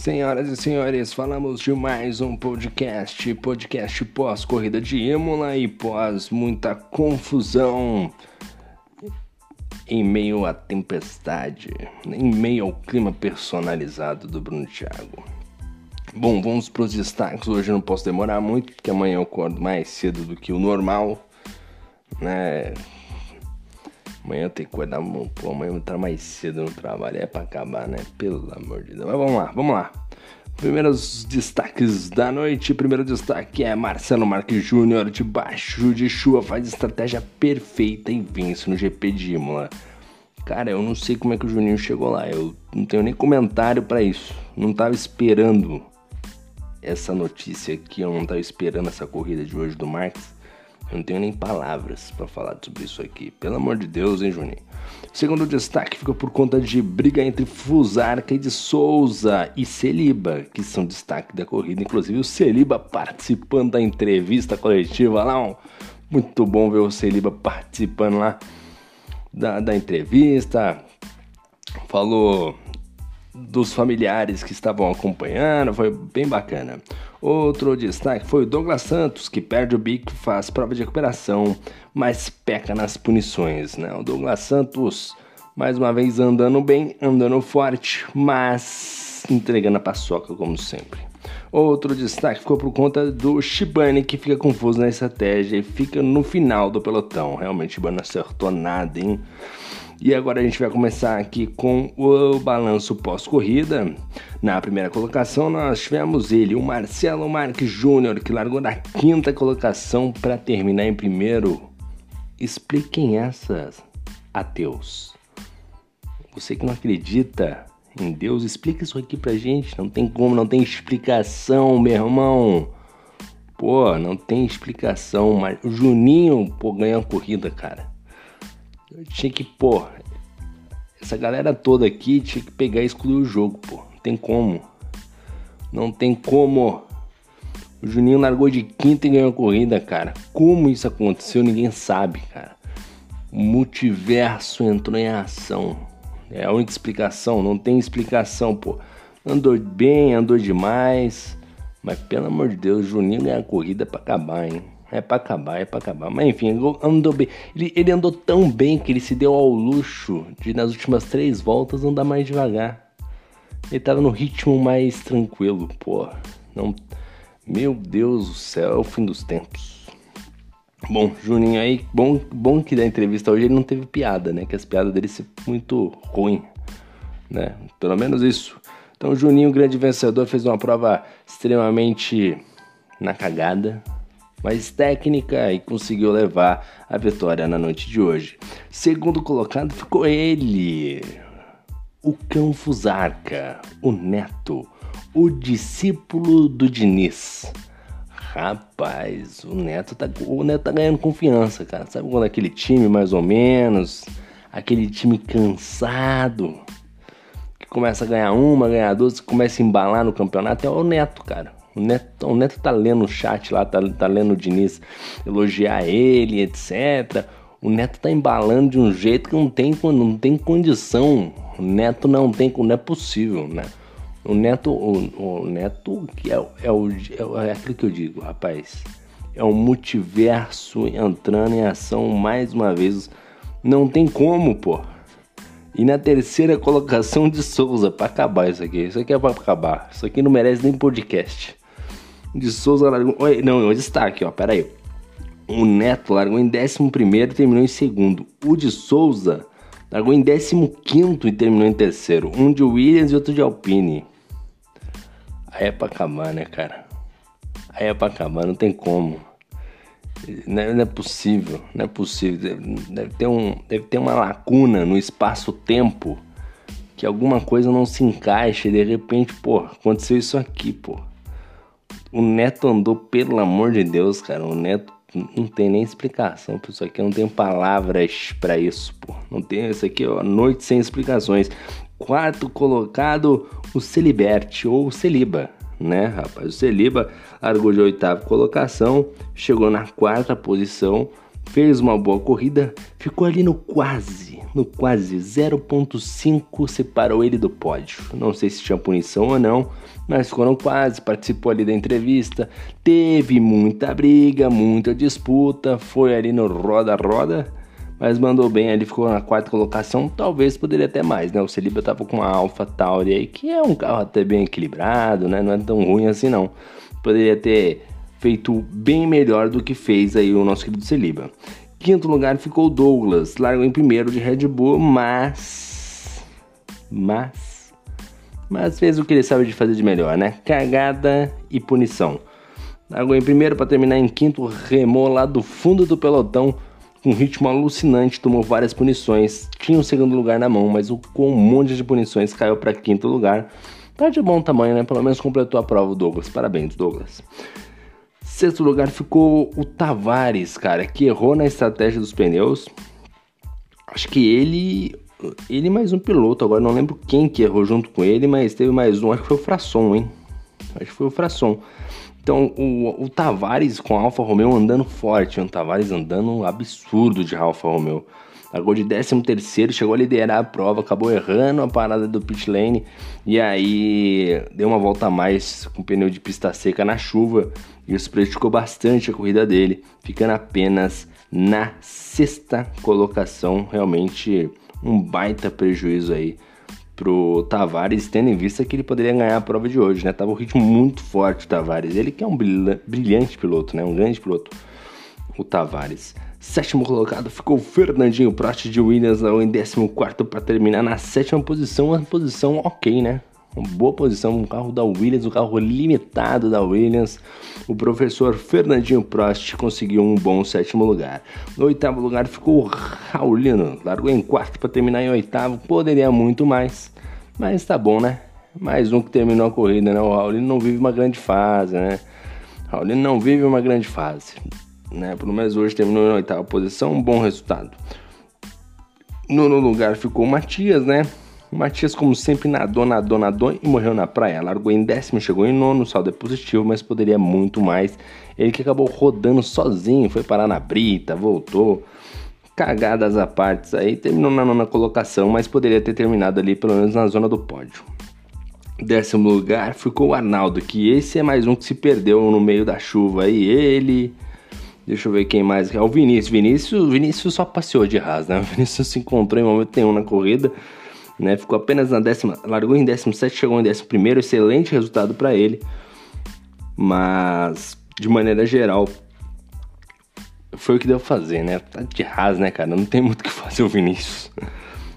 Senhoras e senhores, falamos de mais um podcast, podcast pós corrida de Imola e pós muita confusão em meio à tempestade, em meio ao clima personalizado do Bruno Thiago. Bom, vamos para os destaques. Hoje não posso demorar muito, porque amanhã eu acordo mais cedo do que o normal, né? Amanhã eu tenho que acordar, pô, amanhã eu vou estar mais cedo no trabalho, é para acabar, né? Pelo amor de Deus. Mas vamos lá, vamos lá. Primeiros destaques da noite. Primeiro destaque é Marcelo Marques Júnior, debaixo de chuva, faz estratégia perfeita e vence no GP de Imola. Cara, eu não sei como é que o Juninho chegou lá. Eu não tenho nem comentário para isso. Não tava esperando essa notícia aqui, eu não tava esperando essa corrida de hoje do Marques. Eu não tenho nem palavras para falar sobre isso aqui. Pelo amor de Deus, hein, Juninho? Segundo destaque fica por conta de briga entre Fusarca e de Souza e Celiba, que são destaque da corrida. Inclusive o Celiba participando da entrevista coletiva lá. Muito bom ver o Celiba participando lá da, da entrevista. Falou dos familiares que estavam acompanhando, foi bem bacana. Outro destaque foi o Douglas Santos, que perde o bico, faz prova de recuperação, mas peca nas punições. Né? O Douglas Santos, mais uma vez, andando bem, andando forte, mas entregando a paçoca, como sempre. Outro destaque ficou por conta do Shibane, que fica confuso na estratégia e fica no final do pelotão. Realmente, o Shibane acertou nada, hein? E agora a gente vai começar aqui com o balanço pós-corrida. Na primeira colocação nós tivemos ele, o Marcelo Marques Júnior, que largou na quinta colocação para terminar em primeiro. Expliquem essas, ateus. Você que não acredita em Deus, explica isso aqui pra gente. Não tem como, não tem explicação, meu irmão. Pô, não tem explicação, mas o Juninho, pô, ganhou a corrida, cara. Eu tinha que, pô, essa galera toda aqui tinha que pegar e excluir o jogo, pô. Não tem como. Não tem como. O Juninho largou de quinta e ganhou a corrida, cara. Como isso aconteceu, ninguém sabe, cara. O multiverso entrou em ação. É a única explicação, não tem explicação, pô. Andou bem, andou demais. Mas pelo amor de Deus, Juninho ganhou a corrida pra acabar, hein? É pra acabar, é pra acabar. Mas enfim, andou bem. Ele, ele andou tão bem que ele se deu ao luxo de, nas últimas três voltas, andar mais devagar. Ele tava no ritmo mais tranquilo, pô. Não... Meu Deus do céu, é o fim dos tempos. Bom, Juninho aí, bom, bom que da entrevista hoje ele não teve piada, né? Que as piadas dele são muito ruim, né? Pelo menos isso. Então, Juninho, grande vencedor, fez uma prova extremamente na cagada, mais técnica e conseguiu levar a vitória na noite de hoje. Segundo colocado ficou ele, o Cão Fusarca, o Neto, o discípulo do Diniz. Rapaz, o Neto tá, o Neto tá ganhando confiança, cara. Sabe quando aquele time mais ou menos, aquele time cansado, que começa a ganhar uma, ganhar duas, começa a embalar no campeonato, é o Neto, cara. O Neto, o Neto tá lendo o chat lá, tá, tá lendo o Diniz elogiar ele, etc. O Neto tá embalando de um jeito que não tem, não tem condição. O Neto não tem, não é possível, né? O Neto, o, o Neto que é, é, o, é, é aquilo que eu digo, rapaz. É um multiverso entrando em ação mais uma vez. Não tem como, pô. E na terceira colocação de Souza, para acabar isso aqui. Isso aqui é para acabar. Isso aqui não merece nem podcast de Souza largou. Não, o destaque, ó, pera aí. O Neto largou em 11 e terminou em segundo. O de Souza largou em 15 e terminou em terceiro. Um de Williams e outro de Alpine. Aí é pra acabar, né, cara? Aí é pra acabar, não tem como. Não é, não é possível, não é possível. Deve ter, um, deve ter uma lacuna no espaço-tempo que alguma coisa não se encaixa e de repente, pô, aconteceu isso aqui, pô. O Neto andou, pelo amor de Deus, cara. O Neto não tem nem explicação por isso aqui. Não tenho palavras para isso, pô. Não tem isso aqui, ó. Noite sem explicações. Quarto colocado, o Celiberte ou Celiba, né, rapaz? O Celiba largou de oitava colocação, chegou na quarta posição, fez uma boa corrida, ficou ali no quase, no quase 0.5 separou ele do pódio. Não sei se tinha punição ou não, mas ficou no quase, participou ali da entrevista, teve muita briga, muita disputa, foi ali no roda-roda, mas mandou bem ali, ficou na quarta colocação, talvez poderia até mais, né? O Celiba tava com uma Alpha Tauri aí, que é um carro até bem equilibrado, né? Não é tão ruim assim não. Poderia ter feito bem melhor do que fez aí o nosso querido Celiba. Quinto lugar ficou Douglas, largou em primeiro de Red Bull, mas. Mas. Mas fez o que ele sabe de fazer de melhor, né? Cagada e punição. Largou em primeiro para terminar em quinto, remou lá do fundo do pelotão com um ritmo alucinante, tomou várias punições, tinha o segundo lugar na mão, mas com um monte de punições caiu para quinto lugar. Tá de bom tamanho, né? Pelo menos completou a prova o Douglas. Parabéns, Douglas. Sexto lugar ficou o Tavares, cara, que errou na estratégia dos pneus. Acho que ele. Ele mais um piloto, agora não lembro quem que errou junto com ele, mas teve mais um, acho que foi o Frasson, hein? Acho que foi o Frasson. Então o, o Tavares com a Alfa Romeo andando forte, o Tavares andando absurdo de Alfa Romeo. Largou de 13 terceiro, chegou a liderar a prova, acabou errando a parada do pit lane e aí deu uma volta a mais com pneu de pista seca na chuva. E isso prejudicou bastante a corrida dele, ficando apenas na sexta colocação. Realmente um baita prejuízo aí pro Tavares, tendo em vista que ele poderia ganhar a prova de hoje, né? Tava um ritmo muito forte o Tavares. Ele que é um brilhante piloto, né? Um grande piloto, o Tavares. Sétimo colocado ficou Fernandinho Prost de Williams em 14 para terminar na sétima posição, uma posição ok, né? Uma boa posição, um carro da Williams, um carro limitado da Williams. O professor Fernandinho Prost conseguiu um bom sétimo lugar. No oitavo lugar ficou Raulino, largou em quarto para terminar em oitavo, poderia muito mais, mas tá bom, né? Mais um que terminou a corrida, né? O Raulino não vive uma grande fase, né? Raulino não vive uma grande fase né? Pelo menos hoje terminou na oitava posição, um bom resultado. No lugar ficou o Matias, né? O Matias, como sempre, nadou, nadou, nadou e morreu na praia. Largou em décimo, chegou em nono, o saldo é positivo, mas poderia muito mais. Ele que acabou rodando sozinho, foi parar na brita, voltou. Cagadas à parte aí, terminou na nona colocação, mas poderia ter terminado ali pelo menos na zona do pódio. Décimo lugar ficou o Arnaldo, que esse é mais um que se perdeu no meio da chuva aí. Ele Deixa eu ver quem mais. É o Vinícius. Vinícius, Vinícius só passeou de Haas, né? O Vinícius se encontrou em momento nenhum na corrida, né? Ficou apenas na décima, largou em 17, chegou em 11 primeiro, excelente resultado para ele. Mas de maneira geral, foi o que deu pra fazer, né? Tá de Haas, né, cara? Não tem muito o que fazer o Vinícius.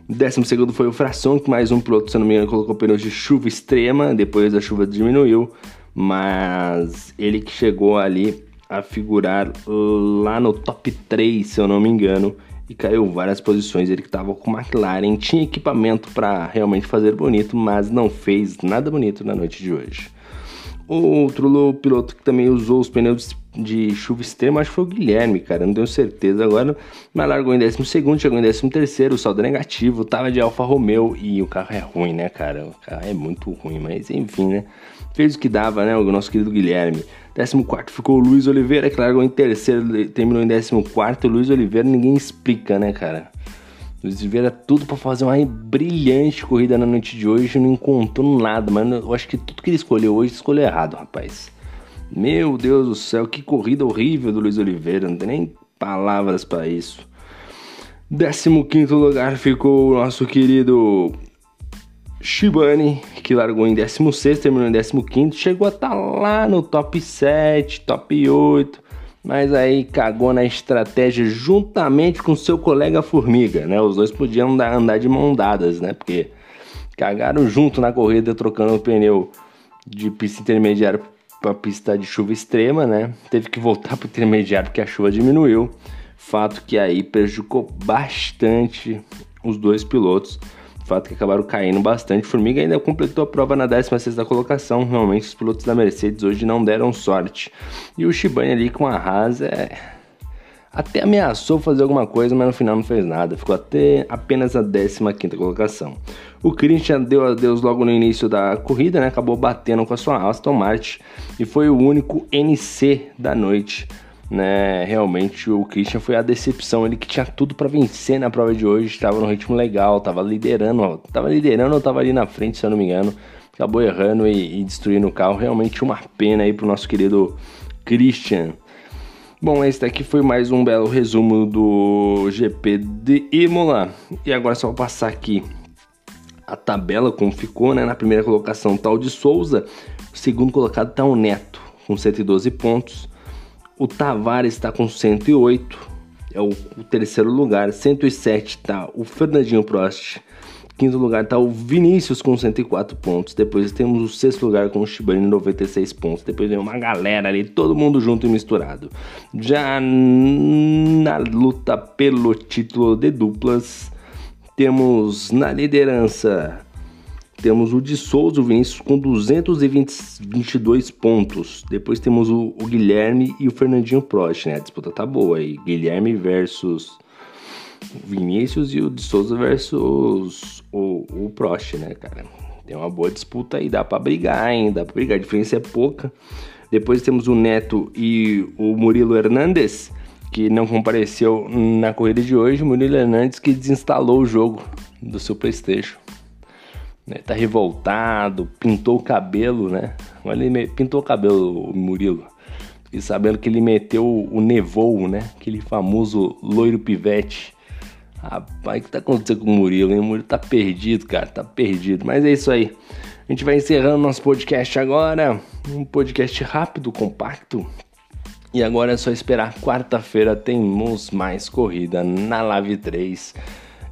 Décimo segundo foi o Fração, que mais um piloto, se não me engano, colocou pneus de chuva extrema, depois a chuva diminuiu, mas ele que chegou ali a figurar lá no top 3, se eu não me engano, e caiu várias posições. Ele que estava com McLaren, tinha equipamento para realmente fazer bonito, mas não fez nada bonito na noite de hoje. Outro piloto que também usou os pneus de chuva extrema, acho que foi o Guilherme, cara, não tenho certeza agora, mas largou em 12 segundo, chegou em 13 terceiro, o saldo é negativo, tava de Alfa Romeo e o carro é ruim, né, cara? O carro é muito ruim, mas enfim, né? Fez o que dava, né, o nosso querido Guilherme. 14 ficou o Luiz Oliveira, que largou em terceiro, terminou em 14. Luiz Oliveira ninguém explica, né, cara? Luiz Oliveira tudo para fazer uma brilhante corrida na noite de hoje, não encontrou nada, mas eu acho que tudo que ele escolheu hoje escolheu errado, rapaz. Meu Deus do céu, que corrida horrível do Luiz Oliveira, não tem nem palavras para isso. 15 lugar ficou o nosso querido Shibane, que largou em 16, terminou em 15, chegou a estar tá lá no top 7, top 8, mas aí cagou na estratégia juntamente com seu colega Formiga, né? Os dois podiam andar, andar de mão dadas, né? Porque cagaram junto na corrida, trocando o pneu de pista intermediária para pista de chuva extrema, né? Teve que voltar para o intermediário porque a chuva diminuiu. Fato que aí prejudicou bastante os dois pilotos fato que acabaram caindo bastante. Formiga ainda completou a prova na 16 colocação. Realmente os pilotos da Mercedes hoje não deram sorte. E o Shibane ali com a Haas é... até ameaçou fazer alguma coisa, mas no final não fez nada. Ficou até apenas a 15 colocação. O Christian deu adeus logo no início da corrida, né? acabou batendo com a sua Aston Martin e foi o único NC da noite né? Realmente o Christian foi a decepção, ele que tinha tudo para vencer na prova de hoje, estava no ritmo legal, estava liderando, estava liderando estava ali na frente, se eu não me engano, acabou errando e, e destruindo o carro. Realmente uma pena aí pro nosso querido Christian. Bom, esse daqui foi mais um belo resumo do GP de Imola. E agora só vou passar aqui a tabela como ficou, né? Na primeira colocação tá o de Souza, o segundo colocado tá o Neto com 112 pontos. O Tavares está com 108, é o, o, terceiro lugar. 107 tá o Fernandinho Prost. Quinto lugar tá o Vinícius com 104 pontos. Depois temos o sexto lugar com o Shibane 96 pontos. Depois vem uma galera ali, todo mundo junto e misturado. Já na luta pelo título de duplas, temos na liderança temos o de Souza, o Vinícius, com 222 pontos. Depois temos o, o, Guilherme e o Fernandinho Prost, né? A disputa tá boa aí. Guilherme versus Vinícius e o de Souza versus o, o Prost, né, cara? Tem uma boa disputa aí, dá pra brigar ainda, dá pra brigar. A diferença é pouca. Depois temos o Neto e o Murilo Hernandes, que não compareceu na corrida de hoje. O Murilo Hernandes que desinstalou o jogo do seu PlayStation né? Tá revoltado, pintou o cabelo, né? Ele pintou o cabelo, o Murilo. E sabendo que ele meteu o Nevou, né? Aquele famoso loiro pivete. Rapaz, o que tá acontecendo com o Murilo, hein? O Murilo tá perdido, cara, tá perdido. Mas é isso aí. A gente vai encerrando nosso podcast agora. Um podcast rápido, compacto. E agora é só esperar quarta-feira temos mais corrida na Live 3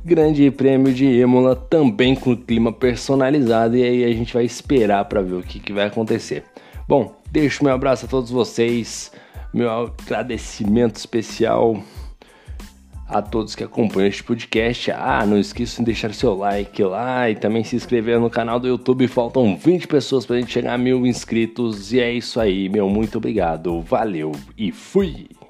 Grande Prêmio de Imola também com clima personalizado e aí a gente vai esperar para ver o que, que vai acontecer. Bom, deixo meu abraço a todos vocês, meu agradecimento especial a todos que acompanham este podcast. Ah, não esqueça de deixar seu like lá e também se inscrever no canal do YouTube. Faltam 20 pessoas para a gente chegar a mil inscritos. E é isso aí, meu. Muito obrigado. Valeu e fui!